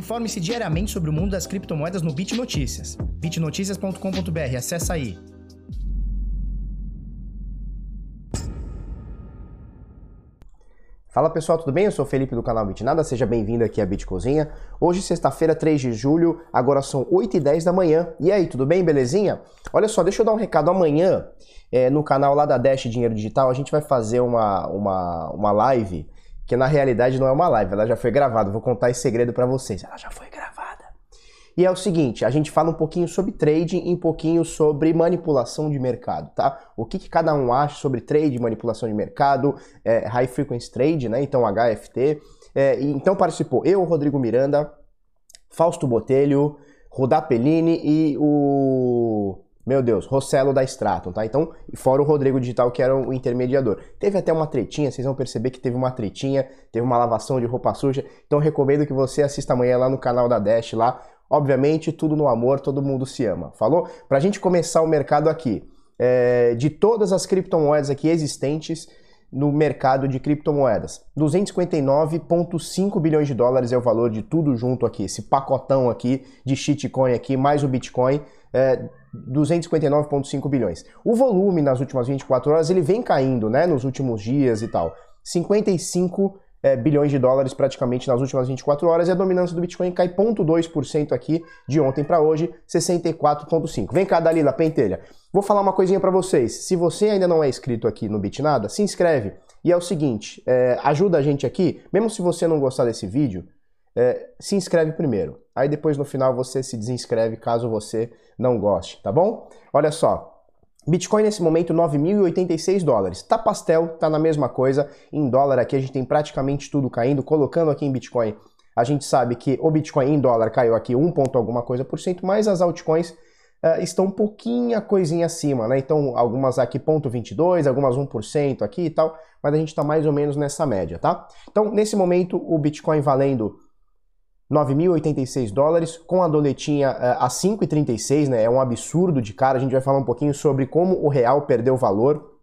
Informe-se diariamente sobre o mundo das criptomoedas no Bit Notícias. bitnoticias.com.br, acessa aí. Fala pessoal, tudo bem? Eu sou o Felipe do canal Bitnada, seja bem-vindo aqui à Bitcozinha. Hoje, sexta-feira, 3 de julho, agora são 8 e 10 da manhã. E aí, tudo bem? Belezinha? Olha só, deixa eu dar um recado. Amanhã, é, no canal lá da Dash Dinheiro Digital, a gente vai fazer uma, uma, uma live que na realidade não é uma live, ela já foi gravada. Vou contar esse segredo para vocês. Ela já foi gravada. E é o seguinte, a gente fala um pouquinho sobre trading e um pouquinho sobre manipulação de mercado, tá? O que, que cada um acha sobre trade, manipulação de mercado, é, high frequency trade, né? Então HFT. É, então participou eu, Rodrigo Miranda, Fausto Botelho, Rudá Pellini e o meu Deus, Rossello da Stratum, tá? Então, fora o Rodrigo Digital, que era o intermediador. Teve até uma tretinha, vocês vão perceber que teve uma tretinha, teve uma lavação de roupa suja. Então, recomendo que você assista amanhã lá no canal da Dash, lá. Obviamente, tudo no amor, todo mundo se ama. Falou? Pra gente começar o mercado aqui, é, de todas as criptomoedas aqui existentes, no mercado de criptomoedas. 259,5 bilhões de dólares é o valor de tudo junto aqui, esse pacotão aqui de shitcoin aqui, mais o Bitcoin, é 259,5 bilhões. O volume nas últimas 24 horas ele vem caindo, né, nos últimos dias e tal. 55 é, bilhões de dólares praticamente nas últimas 24 horas e a dominância do Bitcoin cai 0,2% aqui de ontem para hoje, 64,5. Vem cá, Dalila, pentelha. Vou falar uma coisinha para vocês. Se você ainda não é inscrito aqui no Bitnada, se inscreve. E é o seguinte, é, ajuda a gente aqui, mesmo se você não gostar desse vídeo, é, se inscreve primeiro. Aí depois no final você se desinscreve caso você não goste, tá bom? Olha só, Bitcoin nesse momento 9.086 dólares. Tá pastel, tá na mesma coisa. Em dólar aqui a gente tem praticamente tudo caindo. Colocando aqui em Bitcoin, a gente sabe que o Bitcoin em dólar caiu aqui 1 ponto alguma coisa por cento, mas as altcoins uh, estão um pouquinho coisinha acima, né? Então algumas aqui 0,22, algumas 1% aqui e tal, mas a gente está mais ou menos nessa média, tá? Então nesse momento o Bitcoin valendo 9.086 dólares, com a doletinha uh, a 5,36, né? É um absurdo de cara. A gente vai falar um pouquinho sobre como o real perdeu valor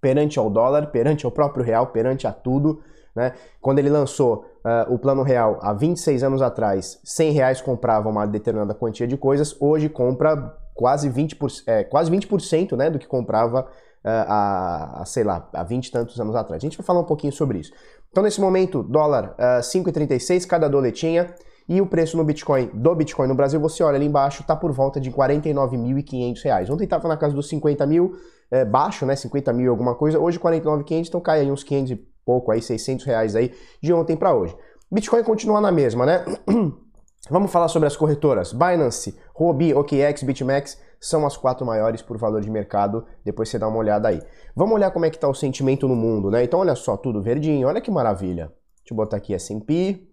perante ao dólar, perante ao próprio real, perante a tudo. Né? Quando ele lançou uh, o plano real há 26 anos atrás, 100 reais comprava uma determinada quantia de coisas, hoje compra quase 20%, é, quase 20% né, do que comprava uh, há, há, sei lá, há 20 e tantos anos atrás. A gente vai falar um pouquinho sobre isso. Então, nesse momento, dólar uh, ah, 5,36 cada doletinha. E o preço no Bitcoin, do Bitcoin no Brasil, você olha ali embaixo, está por volta de R$ 49.500. Ontem estava na casa dos 50 mil, é, baixo, né? 50 mil alguma coisa. Hoje 49.500, então cai aí uns 500 e pouco, aí 600 reais aí de ontem para hoje. Bitcoin continua na mesma, né? Vamos falar sobre as corretoras. Binance, Huobi, OKX, BitMEX são as quatro maiores por valor de mercado. Depois você dá uma olhada aí. Vamos olhar como é que está o sentimento no mundo, né? Então olha só, tudo verdinho. Olha que maravilha. Deixa eu botar aqui S&P.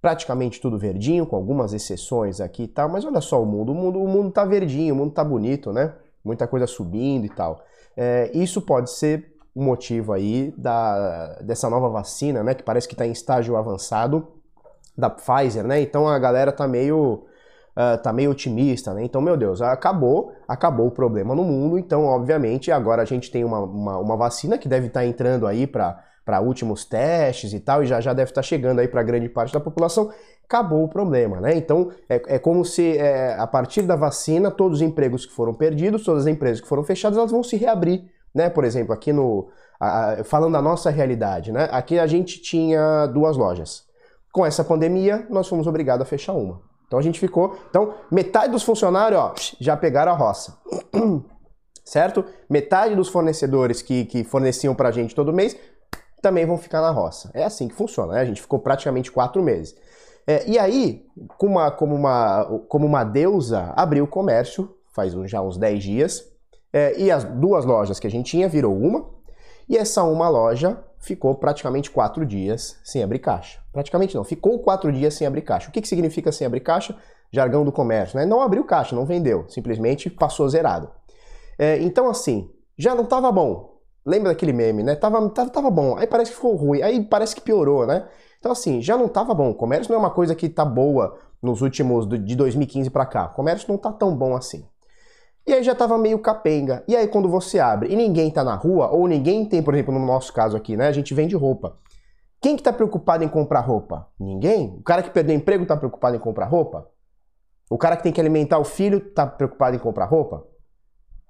Praticamente tudo verdinho, com algumas exceções aqui e tal. Mas olha só o mundo. O mundo, o mundo tá verdinho, o mundo tá bonito, né? Muita coisa subindo e tal. É, isso pode ser o motivo aí da, dessa nova vacina, né? Que parece que está em estágio avançado da Pfizer, né? Então a galera tá meio uh, tá meio otimista, né? Então, meu Deus, acabou, acabou o problema no mundo. Então, obviamente, agora a gente tem uma, uma, uma vacina que deve estar tá entrando aí para últimos testes e tal, e já, já deve estar tá chegando aí para grande parte da população, acabou o problema, né? Então é, é como se é, a partir da vacina, todos os empregos que foram perdidos, todas as empresas que foram fechadas, elas vão se reabrir, né? Por exemplo, aqui no. A, falando da nossa realidade, né? Aqui a gente tinha duas lojas. Com essa pandemia, nós fomos obrigados a fechar uma. Então a gente ficou. Então, metade dos funcionários, ó, já pegaram a roça. certo? Metade dos fornecedores que, que forneciam pra gente todo mês também vão ficar na roça. É assim que funciona, né? A gente ficou praticamente quatro meses. É, e aí, como uma, como, uma, como uma deusa, abriu o comércio, faz já uns 10 dias, é, e as duas lojas que a gente tinha virou uma, e essa uma loja ficou praticamente quatro dias sem abrir caixa. Praticamente não, ficou quatro dias sem abrir caixa. O que, que significa sem abrir caixa? Jargão do comércio, né? Não abriu caixa, não vendeu, simplesmente passou zerado. É, então, assim, já não estava bom. Lembra daquele meme, né? Tava, tava, tava bom, aí parece que ficou ruim, aí parece que piorou, né? Então, assim, já não estava bom. O comércio não é uma coisa que tá boa nos últimos, de 2015 para cá. O comércio não tá tão bom assim. E aí já tava meio capenga. E aí quando você abre e ninguém tá na rua, ou ninguém tem, por exemplo, no nosso caso aqui, né? A gente vende roupa. Quem que tá preocupado em comprar roupa? Ninguém. O cara que perdeu emprego tá preocupado em comprar roupa? O cara que tem que alimentar o filho tá preocupado em comprar roupa?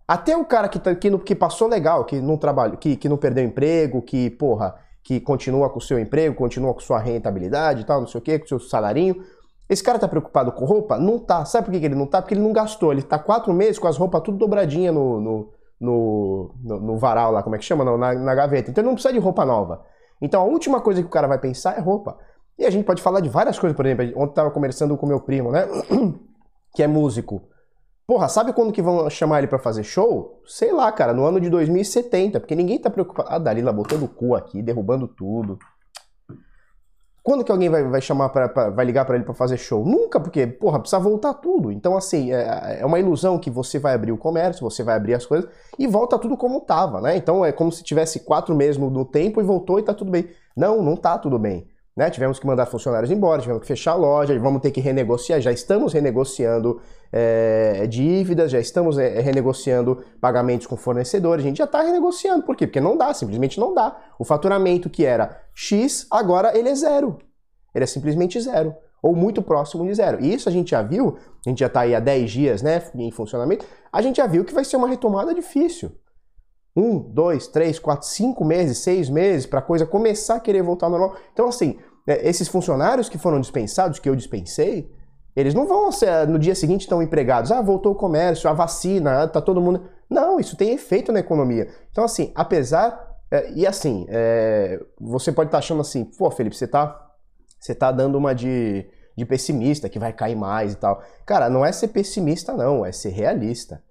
Até o cara que, tá, que, que passou legal, que não trabalha, que, que não perdeu emprego, que, porra, que continua com o seu emprego, continua com sua rentabilidade e tal, não sei o quê, com o seu salarinho. Esse cara tá preocupado com roupa? Não tá. Sabe por que ele não tá? Porque ele não gastou. Ele tá quatro meses com as roupas tudo dobradinha no, no, no, no, no varal lá, como é que chama? Não, na, na gaveta. Então ele não precisa de roupa nova. Então a última coisa que o cara vai pensar é roupa. E a gente pode falar de várias coisas, por exemplo, ontem tava conversando com meu primo, né? que é músico. Porra, sabe quando que vão chamar ele para fazer show? Sei lá, cara, no ano de 2070, porque ninguém tá preocupado. Ah, Dalila botando o cu aqui, derrubando tudo. Quando que alguém vai, vai chamar para vai ligar para ele para fazer show? Nunca, porque, porra, precisa voltar tudo. Então, assim, é, é, uma ilusão que você vai abrir o comércio, você vai abrir as coisas e volta tudo como tava, né? Então é como se tivesse quatro meses no tempo e voltou e tá tudo bem. Não, não tá tudo bem. Né? Tivemos que mandar funcionários embora, tivemos que fechar a loja, vamos ter que renegociar, já estamos renegociando é, dívidas, já estamos é, renegociando pagamentos com fornecedores, a gente já está renegociando. Por quê? Porque não dá, simplesmente não dá. O faturamento que era X, agora ele é zero. Ele é simplesmente zero. Ou muito próximo de zero. E isso a gente já viu, a gente já está aí há 10 dias né, em funcionamento, a gente já viu que vai ser uma retomada difícil um, dois, três, quatro, cinco meses, seis meses para a coisa começar a querer voltar ao normal. Então, assim, é, esses funcionários que foram dispensados, que eu dispensei, eles não vão ser, no dia seguinte estão empregados. Ah, voltou o comércio, a vacina, ah, tá todo mundo. Não, isso tem efeito na economia. Então, assim, apesar. É, e assim, é, você pode estar tá achando assim, pô, Felipe, você tá, você tá dando uma de, de pessimista, que vai cair mais e tal. Cara, não é ser pessimista, não, é ser realista.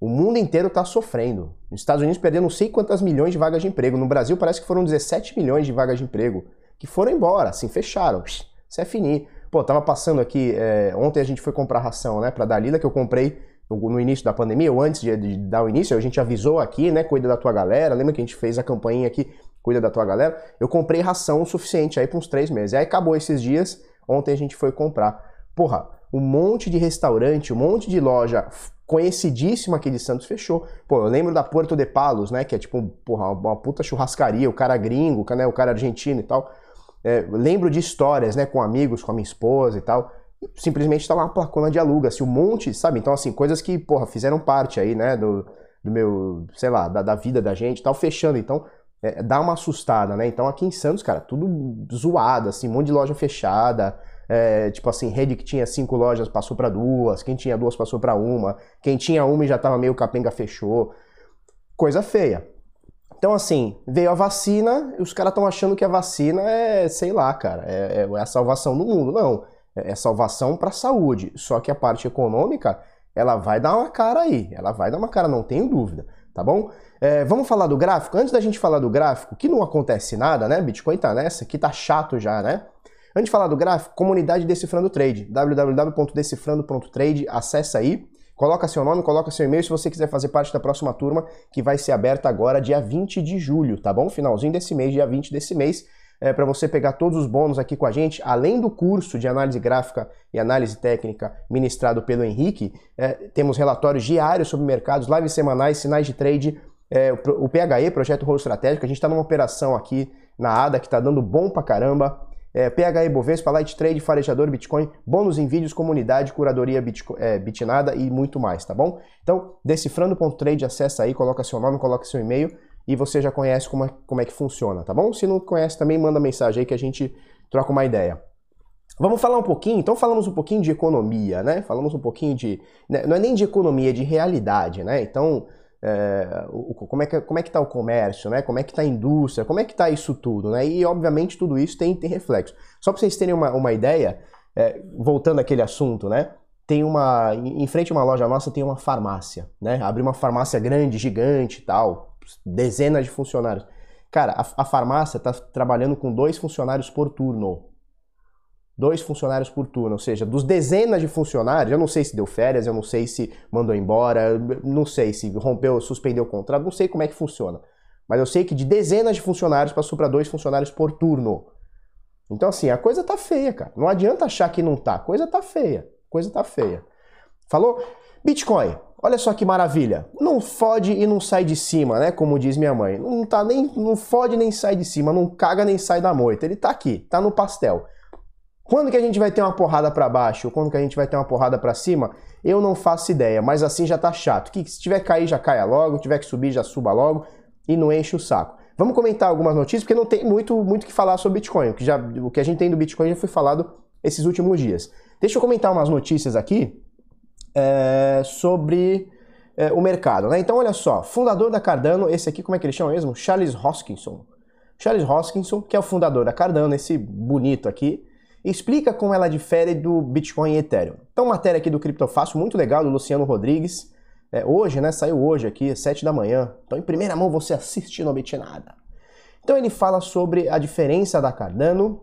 O mundo inteiro está sofrendo. Nos Estados Unidos perderam não sei quantas milhões de vagas de emprego. No Brasil parece que foram 17 milhões de vagas de emprego que foram embora, assim, fecharam. Isso é finir. Pô, tava passando aqui, é, ontem a gente foi comprar ração, né, pra Dalila, que eu comprei no, início da pandemia, ou antes de, de, dar o início, a gente avisou aqui, né, cuida da tua galera, lembra que a gente fez a campainha aqui, cuida da tua galera? Eu comprei ração o suficiente aí para uns três meses. Aí acabou esses dias, ontem a gente foi comprar. Porra, um monte de restaurante, um monte de loja conhecidíssima aqui de Santos fechou. Pô, eu lembro da Porto de Palos, né, que é tipo, porra, uma puta churrascaria, o cara gringo, né, o cara argentino e tal. É, lembro de histórias, né, com amigos, com a minha esposa e tal. simplesmente tá lá uma placona de aluga-se, um monte, sabe? Então, assim, coisas que, porra, fizeram parte aí, né, do, do meu, sei lá, da, da vida da gente e tal, fechando. Então, é, dá uma assustada, né? Então, aqui em Santos, cara, tudo zoado, assim, um monte de loja fechada. É, tipo assim, rede que tinha cinco lojas passou para duas, quem tinha duas passou para uma, quem tinha uma e já tava meio capenga fechou. Coisa feia. Então, assim, veio a vacina e os caras estão achando que a vacina é, sei lá, cara, é, é a salvação do mundo. Não, é, é salvação para a saúde. Só que a parte econômica, ela vai dar uma cara aí. Ela vai dar uma cara, não tenho dúvida, tá bom? É, vamos falar do gráfico? Antes da gente falar do gráfico, que não acontece nada, né? Bitcoin tá nessa, que tá chato já, né? Antes de falar do gráfico, comunidade Decifrando Trade, www.decifrando.trade, acessa aí. Coloca seu nome, coloca seu e-mail se você quiser fazer parte da próxima turma, que vai ser aberta agora dia 20 de julho, tá bom? Finalzinho desse mês, dia 20 desse mês, é, para você pegar todos os bônus aqui com a gente, além do curso de análise gráfica e análise técnica ministrado pelo Henrique, é, temos relatórios diários sobre mercados, lives semanais, sinais de trade, é, o PHE, Projeto Rolo Estratégico, a gente está numa operação aqui na ADA que está dando bom pra caramba, é, PHE Bovespa, Light Trade, Farejador Bitcoin, bônus em vídeos, comunidade, curadoria Bitcoin, é, Bitnada e muito mais, tá bom? Então, decifrando.trade, acessa aí, coloca seu nome, coloca seu e-mail e você já conhece como é, como é que funciona, tá bom? Se não conhece também, manda mensagem aí que a gente troca uma ideia. Vamos falar um pouquinho, então falamos um pouquinho de economia, né? Falamos um pouquinho de. Né? Não é nem de economia, é de realidade, né? Então, é, o, como é que como é que está o comércio, né? Como é que está a indústria? Como é que está isso tudo, né? E obviamente tudo isso tem, tem reflexo. Só para vocês terem uma, uma ideia, é, voltando àquele assunto, né? Tem uma em frente a uma loja nossa tem uma farmácia, né? Abre uma farmácia grande, gigante, tal, dezenas de funcionários. Cara, a, a farmácia está trabalhando com dois funcionários por turno dois funcionários por turno, ou seja, dos dezenas de funcionários, eu não sei se deu férias, eu não sei se mandou embora, não sei se rompeu, suspendeu o contrato, não sei como é que funciona. Mas eu sei que de dezenas de funcionários passou para dois funcionários por turno. Então assim, a coisa tá feia, cara. Não adianta achar que não tá, a coisa tá feia. A coisa tá feia. Falou? Bitcoin. Olha só que maravilha. Não fode e não sai de cima, né? Como diz minha mãe. Não tá nem não fode nem sai de cima, não caga nem sai da moita. Ele tá aqui, tá no pastel. Quando que a gente vai ter uma porrada para baixo? Quando que a gente vai ter uma porrada para cima? Eu não faço ideia, mas assim já tá chato. Que se tiver que cair já caia logo, tiver que subir já suba logo e não enche o saco. Vamos comentar algumas notícias porque não tem muito muito que falar sobre Bitcoin. O que já o que a gente tem do Bitcoin já foi falado esses últimos dias. Deixa eu comentar umas notícias aqui é, sobre é, o mercado. Né? Então, olha só, fundador da Cardano, esse aqui, como é que ele chama mesmo? Charles Hoskinson. Charles Hoskinson, que é o fundador da Cardano, esse bonito aqui, explica como ela difere do Bitcoin e Ethereum. Então, matéria aqui do Criptofácil, muito legal, do Luciano Rodrigues. É, hoje, né? Saiu hoje aqui, 7 da manhã. Então, em primeira mão, você assiste no nada. Então, ele fala sobre a diferença da Cardano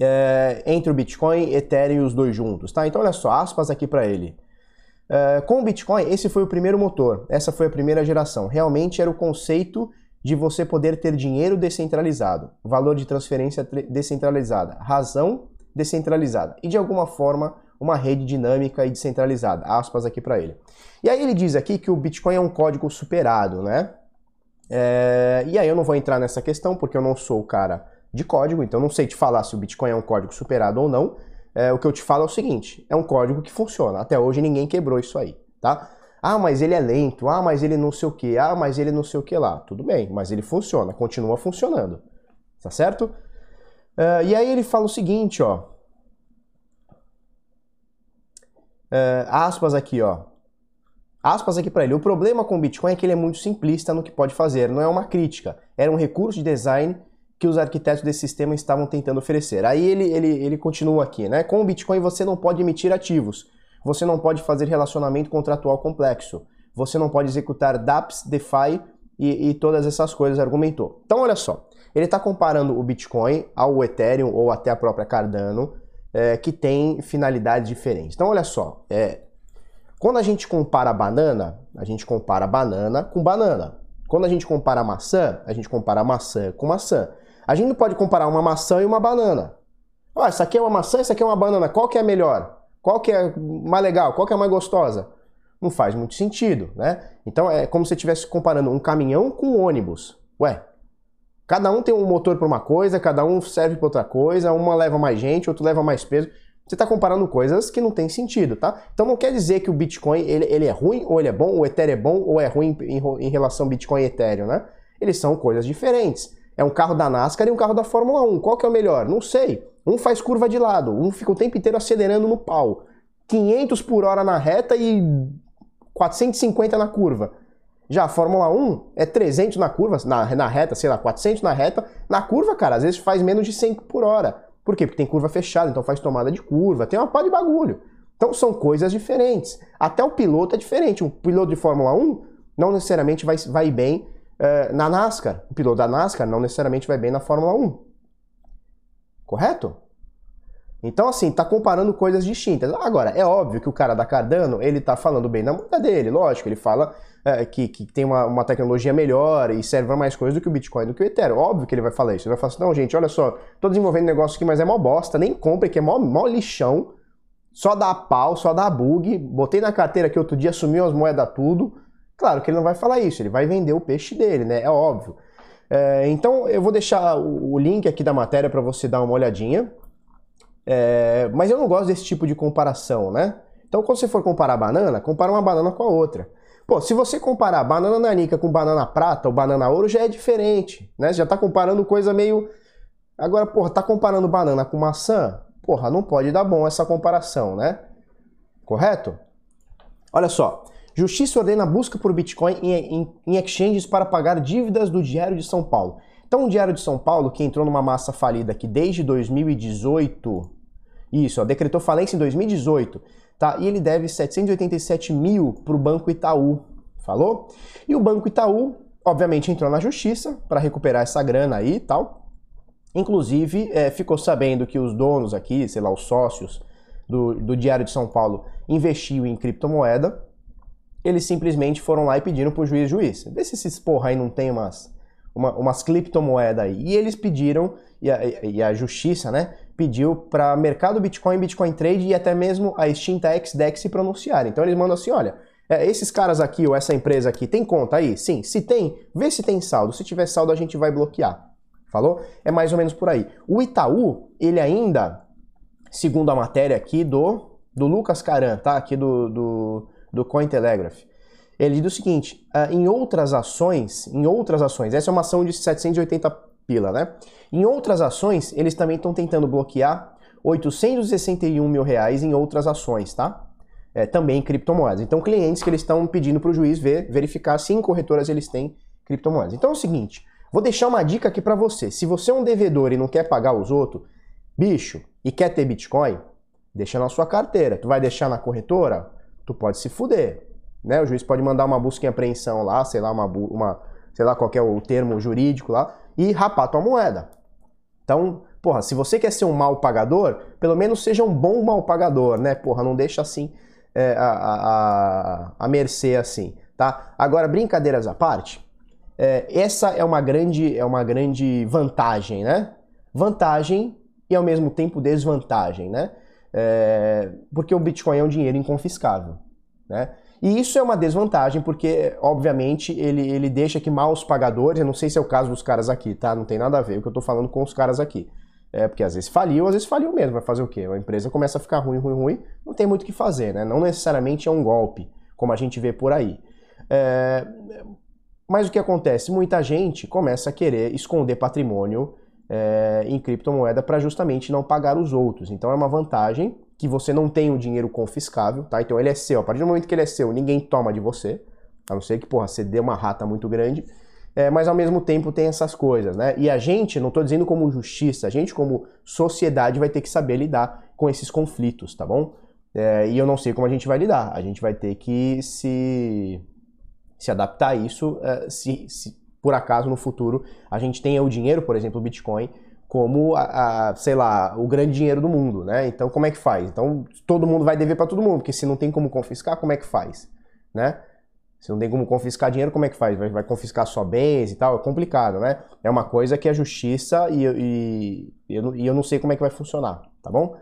é, entre o Bitcoin, Ethereum e os dois juntos, tá? Então olha só, aspas aqui para ele. É, com o Bitcoin, esse foi o primeiro motor, essa foi a primeira geração. Realmente era o conceito de você poder ter dinheiro descentralizado, valor de transferência descentralizada, razão descentralizada e de alguma forma uma rede dinâmica e descentralizada. Aspas aqui para ele. E aí ele diz aqui que o Bitcoin é um código superado, né? É, e aí eu não vou entrar nessa questão porque eu não sou o cara de código, então não sei te falar se o Bitcoin é um código superado ou não. É, o que eu te falo é o seguinte: é um código que funciona. Até hoje ninguém quebrou isso aí, tá? Ah, mas ele é lento. Ah, mas ele não sei o que. Ah, mas ele não sei o que lá. Tudo bem, mas ele funciona, continua funcionando, tá certo? Uh, e aí ele fala o seguinte, ó. Uh, aspas aqui, ó. Aspas aqui para ele. O problema com o Bitcoin é que ele é muito simplista no que pode fazer. Não é uma crítica. Era um recurso de design que os arquitetos desse sistema estavam tentando oferecer. Aí ele, ele, ele continua aqui, né? Com o Bitcoin você não pode emitir ativos, você não pode fazer relacionamento contratual complexo, você não pode executar dApps, DeFi e, e todas essas coisas, argumentou. Então olha só, ele está comparando o Bitcoin ao Ethereum ou até a própria Cardano, é, que tem finalidades diferentes. Então olha só, é, quando a gente compara banana, a gente compara banana com banana. Quando a gente compara maçã, a gente compara maçã com maçã. A gente não pode comparar uma maçã e uma banana. Ah, essa aqui é uma maçã, essa aqui é uma banana. Qual que é melhor? Qual que é mais legal? Qual que é mais gostosa? Não faz muito sentido, né? Então é como se estivesse comparando um caminhão com um ônibus. Ué, cada um tem um motor para uma coisa, cada um serve para outra coisa, uma leva mais gente, outro leva mais peso. Você está comparando coisas que não tem sentido, tá? Então não quer dizer que o Bitcoin ele, ele é ruim ou ele é bom, o Ethereum é bom ou é ruim em, em relação ao Bitcoin e Ethereum, né? Eles são coisas diferentes. É um carro da NASCAR e um carro da Fórmula 1. Qual que é o melhor? Não sei. Um faz curva de lado, um fica o tempo inteiro acelerando no pau. 500 por hora na reta e 450 na curva. Já a Fórmula 1 é 300 na curva, na, na reta, sei lá, 400 na reta. Na curva, cara, às vezes faz menos de 100 por hora. Por quê? Porque tem curva fechada, então faz tomada de curva, tem uma pá de bagulho. Então são coisas diferentes. Até o piloto é diferente. Um piloto de Fórmula 1 não necessariamente vai, vai bem é, na NASCAR. O piloto da NASCAR não necessariamente vai bem na Fórmula 1. Correto? Então, assim, tá comparando coisas distintas. Agora, é óbvio que o cara da Cardano, ele tá falando bem da moeda dele, lógico, ele fala é, que, que tem uma, uma, tecnologia melhor e serve a mais coisas do que o Bitcoin, do que o Ethereum. Óbvio que ele vai falar isso. Ele vai falar assim, não, gente, olha só, tô desenvolvendo negócio aqui, mas é mó bosta, nem compre, que é mó, mó lixão, só dá pau, só dá bug, botei na carteira aqui outro dia, sumiu as moedas tudo, Claro que ele não vai falar isso, ele vai vender o peixe dele, né? É óbvio. É, então eu vou deixar o, o link aqui da matéria para você dar uma olhadinha. É, mas eu não gosto desse tipo de comparação, né? Então quando você for comparar banana, compara uma banana com a outra. Pô, se você comparar banana nanica com banana prata ou banana ouro, já é diferente, né? Você já tá comparando coisa meio... Agora, porra, tá comparando banana com maçã? Porra, não pode dar bom essa comparação, né? Correto? Olha só, Justiça ordena busca por Bitcoin em, exchanges para pagar dívidas do Diário de São Paulo. Então, o Diário de São Paulo, que entrou numa massa falida aqui desde 2018, isso, ó, decretou falência em 2018, tá? E ele deve 787 mil para o Banco Itaú, falou? E o Banco Itaú, obviamente, entrou na justiça para recuperar essa grana aí e tal. Inclusive, é, ficou sabendo que os donos aqui, sei lá, os sócios do, do Diário de São Paulo, investiam em criptomoeda eles simplesmente foram lá e pediram pro juiz, juiz, vê se esses porra aí não tem umas, uma, umas criptomoedas aí. E eles pediram, e a, e a justiça, né, pediu para mercado Bitcoin, Bitcoin Trade e até mesmo a extinta XDEX se pronunciarem. Então eles mandam assim, olha, É, esses caras aqui ou essa empresa aqui tem conta aí? Sim. Se tem, vê se tem saldo. Se tiver saldo, a gente vai bloquear. Falou? É mais ou menos por aí. O Itaú, ele ainda, segundo a matéria aqui do, do Lucas Caran, tá? Aqui do, do, do Cointelegraph. Ele diz o seguinte: uh, em outras ações, em outras ações, essa é uma ação de 780 pila, né? Em outras ações, eles também estão tentando bloquear 861 mil reais em outras ações, tá? É, também em criptomoedas. Então, clientes que eles estão pedindo para o juiz ver, verificar se em corretoras eles têm criptomoedas. Então é o seguinte, vou deixar uma dica aqui para você. Se você é um devedor e não quer pagar os outros, bicho, e quer ter Bitcoin, deixa na sua carteira. Tu vai deixar na corretora? Tu pode se fuder. Né? O juiz pode mandar uma busca em apreensão lá, sei lá, uma, uma sei lá qual é o termo jurídico lá, e rapar tua moeda. Então, porra, se você quer ser um mal pagador, pelo menos seja um bom mal pagador, né? Porra, não deixa assim é, a, a, a mercê assim, tá? Agora, brincadeiras à parte, é, essa é uma grande é uma grande vantagem, né? Vantagem e ao mesmo tempo desvantagem, né? É, porque o Bitcoin é um dinheiro inconfiscável, né? E isso é uma desvantagem, porque, obviamente, ele, ele deixa que maus pagadores, eu não sei se é o caso dos caras aqui, tá? Não tem nada a ver o que eu tô falando com os caras aqui. É, porque às vezes faliu, às vezes faliu mesmo. Vai fazer o quê? A empresa começa a ficar ruim, ruim, ruim, não tem muito o que fazer, né? Não necessariamente é um golpe, como a gente vê por aí. É... Mas o que acontece? Muita gente começa a querer esconder patrimônio é, em criptomoeda para justamente não pagar os outros. Então é uma vantagem que você não tem o dinheiro confiscável, tá? Então ele é seu. A partir do momento que ele é seu, ninguém toma de você, a não ser que, porra, você dê uma rata muito grande. É, mas ao mesmo tempo tem essas coisas, né? E a gente, não estou dizendo como justiça, a gente como sociedade vai ter que saber lidar com esses conflitos, tá bom? É, e eu não sei como a gente vai lidar. A gente vai ter que se, se adaptar a isso é, se, se por acaso no futuro a gente tenha o dinheiro, por exemplo, o Bitcoin, como a, a, sei lá, o grande dinheiro do mundo, né? Então como é que faz? Então todo mundo vai dever para todo mundo, porque se não tem como confiscar, como é que faz, né? Se não tem como confiscar dinheiro, como é que faz? Vai, vai confiscar só bens e tal? É complicado, né? É uma coisa que a justiça e, e, e, eu, e eu não sei como é que vai funcionar, tá bom?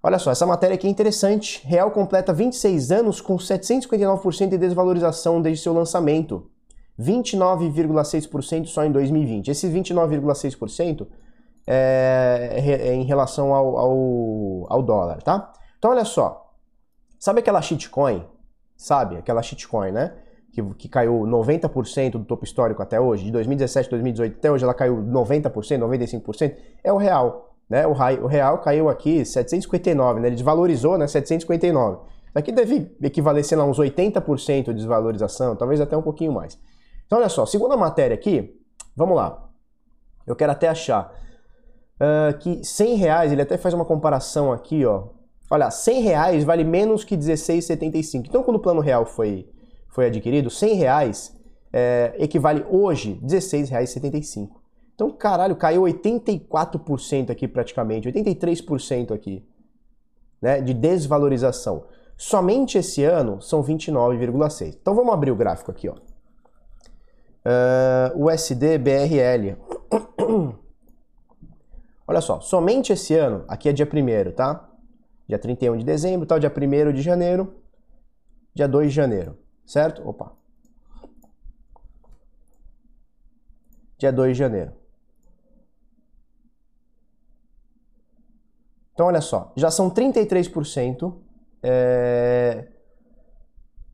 Olha só, essa matéria aqui é interessante. Real completa 26 anos com 759% de desvalorização desde seu lançamento. 29,6% só em 2020. Esses 29,6% é, é, em relação ao, ao, ao dólar, tá? Então olha só, sabe aquela shitcoin? Sabe? Aquela shitcoin, né? Que, que caiu 90% do topo histórico até hoje, de 2017 2018 até hoje ela caiu 90%, 95%, é o real. Né? O, o real caiu aqui 759, né? ele desvalorizou né? 759. Aqui deve equivaler a uns 80% de desvalorização, talvez até um pouquinho mais. Então olha só, segunda matéria aqui, vamos lá. Eu quero até achar uh, que 100 reais, ele até faz uma comparação aqui, ó. Olha, 100 reais vale menos que 16,75. Então, quando o plano real foi, foi adquirido, 100 reais é, equivale hoje R$ 16,75. Então, caralho, caiu 84% aqui praticamente, 83% aqui, né, de desvalorização. Somente esse ano são 29,6. Então vamos abrir o gráfico aqui, ó. Uh, USD BRL. Olha só, somente esse ano, aqui é dia 1 tá? Dia 31 de dezembro, tal, dia 1 de janeiro, dia 2 de janeiro, certo? Opa. Dia 2 de janeiro. Então, olha só, já são 33% é,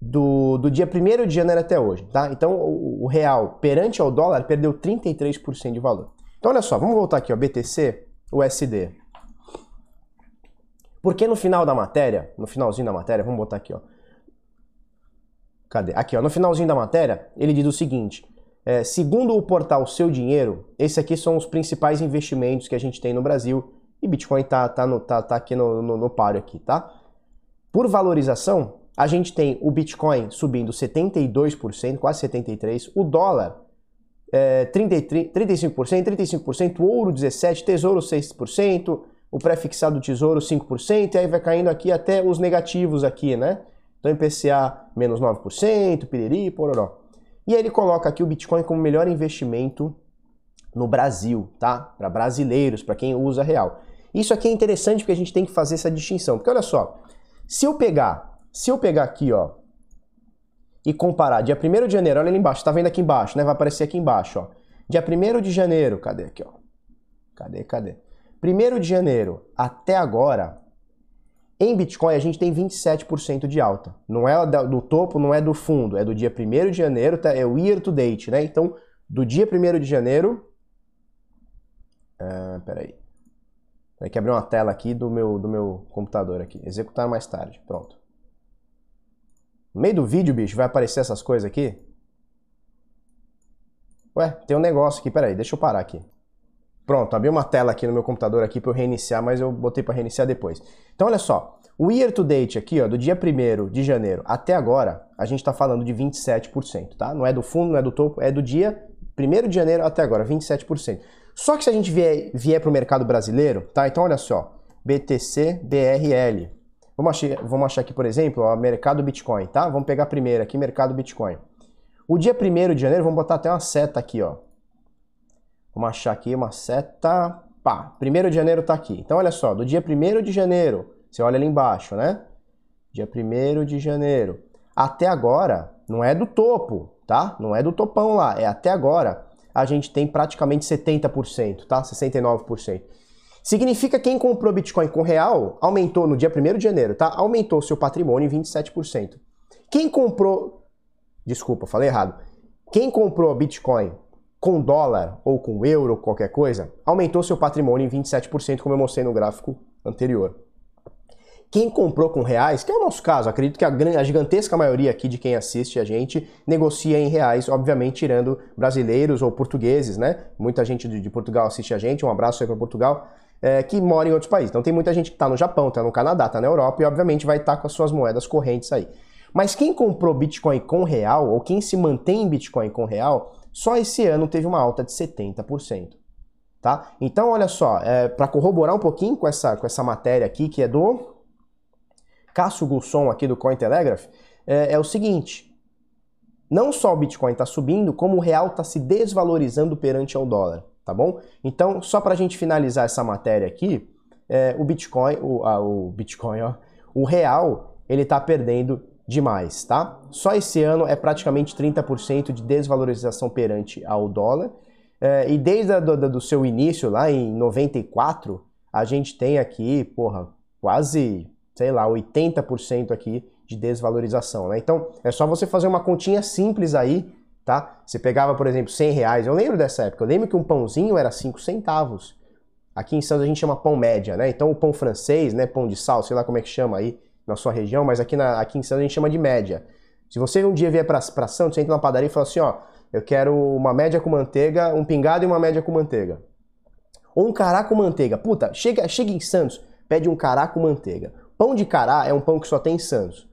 do, do dia 1 de janeiro até hoje, tá? Então, o, o real perante ao dólar perdeu 33% de valor. Então, olha só, vamos voltar aqui, ó, BTC. USD. Porque no final da matéria, no finalzinho da matéria, vamos botar aqui, ó. Cadê? Aqui, ó. No finalzinho da matéria, ele diz o seguinte: é, segundo o portal Seu Dinheiro, esses aqui são os principais investimentos que a gente tem no Brasil. E Bitcoin tá, tá, no, tá, tá aqui no, no, no páreo aqui, tá? Por valorização, a gente tem o Bitcoin subindo 72%, quase 73%, o dólar é, 30, 35%, 35%, ouro 17%, tesouro 6%, o pré-fixado tesouro 5%, e aí vai caindo aqui até os negativos aqui, né? Então IPCA menos 9%, piriri, pororó. E aí ele coloca aqui o Bitcoin como melhor investimento no Brasil, tá? Para brasileiros, para quem usa real. Isso aqui é interessante porque a gente tem que fazer essa distinção. Porque olha só, se eu pegar, se eu pegar aqui, ó, e comparar dia 1 de janeiro, olha ali embaixo, tá vendo aqui embaixo, né? Vai aparecer aqui embaixo, ó. Dia 1 de janeiro, cadê aqui, ó? Cadê, cadê? 1 de janeiro até agora, em Bitcoin a gente tem 27% de alta. Não é do topo, não é do fundo, é do dia 1 de janeiro, é o year to date, né? Então, do dia 1 de janeiro. Ah, peraí. Tem que abrir uma tela aqui do meu, do meu computador aqui. Executar mais tarde. Pronto. No meio do vídeo, bicho, vai aparecer essas coisas aqui? Ué, tem um negócio aqui. Peraí, deixa eu parar aqui. Pronto, abri uma tela aqui no meu computador aqui para eu reiniciar, mas eu botei para reiniciar depois. Então olha só, o year to date aqui, ó, do dia 1 de janeiro até agora, a gente está falando de 27%, tá? Não é do fundo, não é do topo, é do dia 1 de janeiro até agora, 27%. Só que se a gente vier, vier para o mercado brasileiro, tá? Então olha só, BTC, BRL. Vamos achar, vamos achar aqui, por exemplo, o mercado Bitcoin, tá? Vamos pegar primeiro aqui, mercado Bitcoin. O dia 1 de janeiro, vamos botar até uma seta aqui, ó. Vamos achar aqui uma seta. Pá, 1 de janeiro está aqui. Então, olha só, do dia 1 de janeiro, você olha ali embaixo, né? Dia 1 de janeiro. Até agora, não é do topo, tá? Não é do topão lá, é até agora. A gente tem praticamente 70%, tá? 69%. Significa que quem comprou Bitcoin com real aumentou no dia 1 de janeiro, tá? Aumentou seu patrimônio em 27%. Quem comprou. Desculpa, falei errado. Quem comprou Bitcoin com dólar ou com euro, qualquer coisa, aumentou seu patrimônio em 27%, como eu mostrei no gráfico anterior. Quem comprou com reais, que é o nosso caso, acredito que a, a gigantesca maioria aqui de quem assiste a gente negocia em reais, obviamente tirando brasileiros ou portugueses, né? Muita gente de, de Portugal assiste a gente, um abraço aí para Portugal, é, que mora em outros países. Então tem muita gente que está no Japão, está no Canadá, está na Europa e obviamente vai estar tá com as suas moedas correntes aí. Mas quem comprou Bitcoin com real, ou quem se mantém em Bitcoin com real, só esse ano teve uma alta de 70%. Tá? Então, olha só, é, para corroborar um pouquinho com essa, com essa matéria aqui, que é do Cássio Gulson aqui do Cointelegraph, é, é o seguinte, não só o Bitcoin está subindo, como o real está se desvalorizando perante ao dólar, tá bom? Então, só para a gente finalizar essa matéria aqui, é, o Bitcoin, o, o Bitcoin, ó, o real, ele está perdendo demais, tá? Só esse ano é praticamente 30% de desvalorização perante ao dólar. É, e desde a, do, do, seu início, lá em 94, a gente tem aqui, porra, quase, sei lá, 80% aqui de desvalorização, né? Então, é só você fazer uma continha simples aí, tá? Você pegava, por exemplo, 100 reais. Eu lembro dessa época. Eu lembro que um pãozinho era 5 centavos. Aqui em Santos a gente chama pão média, né? Então, o pão francês, né? Pão de sal, sei lá como é que chama aí na sua região, mas aqui, na, aqui em Santos a gente chama de média. Se você um dia vier para Santos, você entra na padaria e fala assim, ó, eu quero uma média com manteiga, um pingado e uma média com manteiga. Ou um cará com manteiga. Puta, chega, chega em Santos, pede um cará com manteiga. Pão de cará é um pão que só tem em Santos.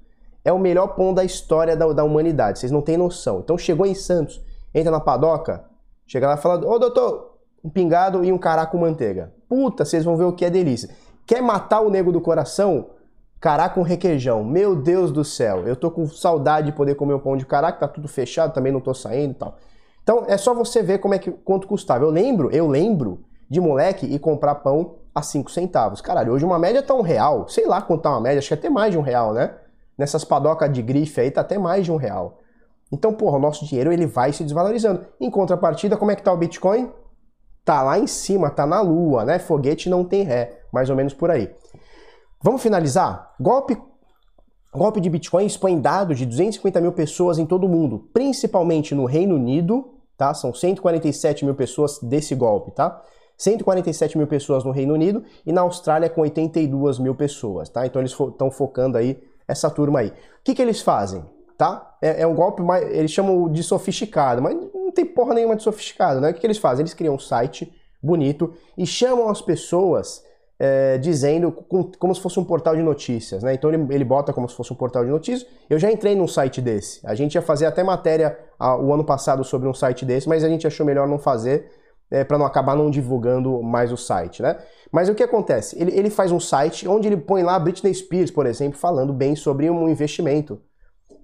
É o melhor pão da história da, da humanidade, vocês não têm noção. Então chegou em Santos, entra na padoca, chega lá e fala, ô doutor, um pingado e um cará com manteiga. Puta, vocês vão ver o que é delícia. Quer matar o nego do coração? Cará com requeijão. Meu Deus do céu. Eu tô com saudade de poder comer um pão de cará, que tá tudo fechado, também não tô saindo e tal. Então é só você ver como é que quanto custava. Eu lembro, eu lembro de moleque e comprar pão a 5 centavos. Caralho, hoje uma média tá um real. Sei lá quanto tá uma média, acho que é até mais de um real, né? Nessas padocas de grife aí tá até mais de um real. Então, porra, o nosso dinheiro ele vai se desvalorizando. Em contrapartida, como é que tá o Bitcoin? Tá lá em cima, tá na lua, né? Foguete não tem ré, mais ou menos por aí. Vamos finalizar? Golpe, golpe de Bitcoin expõe dados de 250 mil pessoas em todo o mundo, principalmente no Reino Unido, tá? São 147 mil pessoas desse golpe, tá? 147 mil pessoas no Reino Unido e na Austrália com 82 mil pessoas, tá? Então eles estão fo focando aí essa turma aí. O que, que eles fazem, tá? É, é, um golpe mais, eles chamam de sofisticado, mas não tem porra nenhuma de sofisticado, né? O que, que eles fazem? Eles criam um site bonito e chamam as pessoas é, dizendo com, como se fosse um portal de notícias, né? Então ele, ele bota como se fosse um portal de notícias. Eu já entrei num site desse. A gente ia fazer até matéria a, o ano passado sobre um site desse, mas a gente achou melhor não fazer é, para não acabar não divulgando mais o site, né? Mas o que acontece? Ele, ele faz um site onde ele põe lá Britney Spears, por exemplo, falando bem sobre um investimento.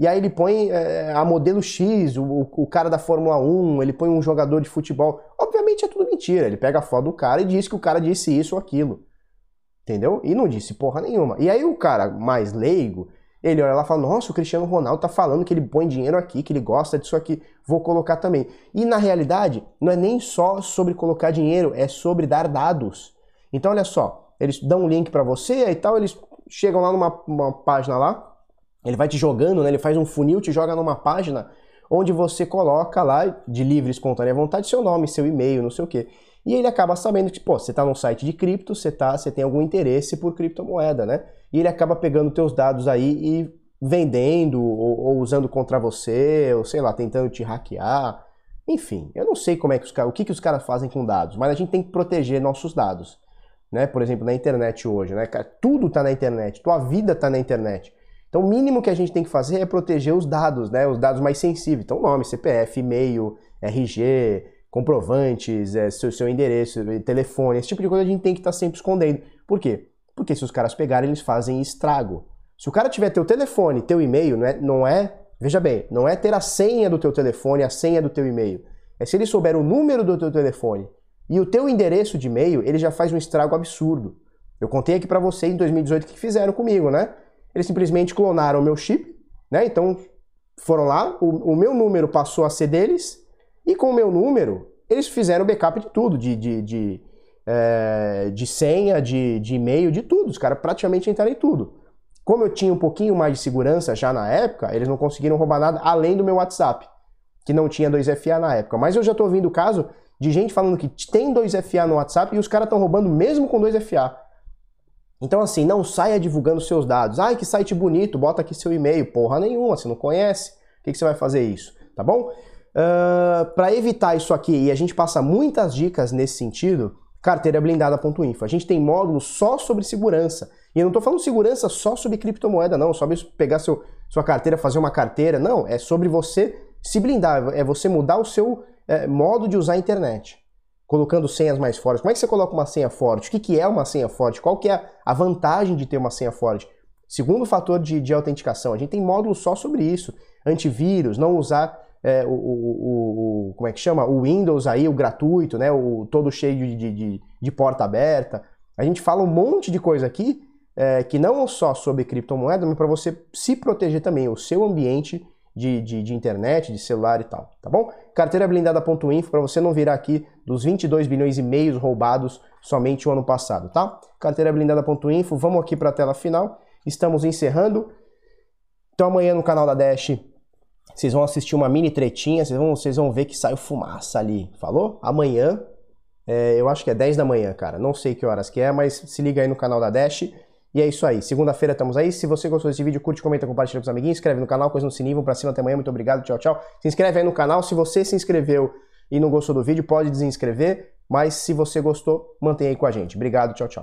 E aí ele põe é, a modelo X, o, o, cara da Fórmula 1, ele põe um jogador de futebol. Obviamente é tudo mentira. Ele pega a foto do cara e diz que o cara disse isso ou aquilo. Entendeu? E não disse porra nenhuma. E aí o cara mais leigo, Ele olha lá e fala: Nossa, o Cristiano Ronaldo tá falando que ele põe dinheiro aqui, que ele gosta disso aqui, vou colocar também. E na realidade, não é nem só sobre colocar dinheiro, é sobre dar dados. Então, olha só, eles dão um link para você e tal, eles chegam lá numa página lá, ele vai te jogando, né? Ele faz um funil, te joga numa página onde você coloca lá, de livre espontânea vontade, seu nome, seu e-mail, não sei o quê. E ele acaba sabendo que, pô, você está num site de cripto, você, tá, você tem algum interesse por criptomoeda, né? E ele acaba pegando teus dados aí e vendendo ou, ou, usando contra você, ou sei lá, tentando te hackear. Enfim, eu não sei como é que os o que, que os caras fazem com dados, mas a gente tem que proteger nossos dados. Né? Por exemplo, na internet hoje, né? Tudo está na internet, tua vida está na internet. Então, o mínimo que a gente tem que fazer é proteger os dados, né? Os dados mais sensíveis. Então, nome, CPF, e-mail, RG, comprovantes, é, seu, seu endereço, telefone, esse tipo de coisa a gente tem que estar tá sempre escondendo. Por quê? Porque se os caras pegarem, eles fazem estrago. Se o cara tiver teu telefone, teu e-mail, não é, não é, veja bem, não é ter a senha do teu telefone, a senha do teu e-mail. É se ele souber o número do teu telefone e o teu endereço de e-mail, ele já faz um estrago absurdo. Eu contei aqui para você em 2018 o que fizeram comigo, né? Eles simplesmente clonaram o meu chip, né? Então foram lá, o, o meu número passou a ser deles, e com o meu número, eles fizeram backup de tudo, de, de, de, é, de senha, de, de e-mail, de tudo. Os caras praticamente entraram em tudo. Como eu tinha um pouquinho mais de segurança já na época, eles não conseguiram roubar nada além do meu WhatsApp, que não tinha 2FA na época. Mas eu já tô ouvindo o caso de gente falando que tem 2FA no WhatsApp e os caras estão roubando mesmo com 2FA. Então, assim, não saia divulgando seus dados. Ai, que site bonito, bota aqui seu e-mail. Porra nenhuma, você não conhece. O que, que você vai fazer isso? Tá bom? Uh, para evitar isso aqui, e a gente passa muitas dicas nesse sentido, carteirablindada.info. A gente tem módulos só sobre segurança. E eu não estou falando segurança só sobre criptomoeda, não, só pegar seu, sua carteira, fazer uma carteira. Não, é sobre você se blindar, é você mudar o seu é, modo de usar a internet. Colocando senhas mais fortes. Como é que você coloca uma senha forte? O que, que é uma senha forte? Qual que é a vantagem de ter uma senha forte? Segundo fator de, de autenticação, a gente tem módulos só sobre isso. Antivírus, não usar é, o, o, o, como é que chama? O Windows aí, o gratuito, né? O todo cheio de, de, de porta aberta. A gente fala um monte de coisa aqui é, que não só sobre criptomoeda, mas para você se proteger também, o seu ambiente de, de, de, internet, de celular e tal, tá bom? Carteirablindada.info para você não virar aqui dos 22 bilhões e meios roubados somente o ano passado, tá? Carteirablindada.info, vamos aqui para a tela final. Estamos encerrando. Então amanhã no canal da Dash vocês vão assistir uma mini tretinha, vocês vão, vocês vão ver que saiu fumaça ali. Falou? Amanhã, é, eu acho que é 10 da manhã, cara. Não sei que horas que é, mas se liga aí no canal da Dash. E é isso aí. Segunda-feira estamos aí. Se você gostou desse vídeo, curte, comenta, compartilha com os amiguinhos, inscreve no canal, coisa no sininho, vamos pra cima até amanhã. Muito obrigado, tchau, tchau. Se inscreve aí no canal. Se você se inscreveu e não gostou do vídeo, pode desinscrever. Mas se você gostou, mantenha aí com a gente. Obrigado, tchau, tchau.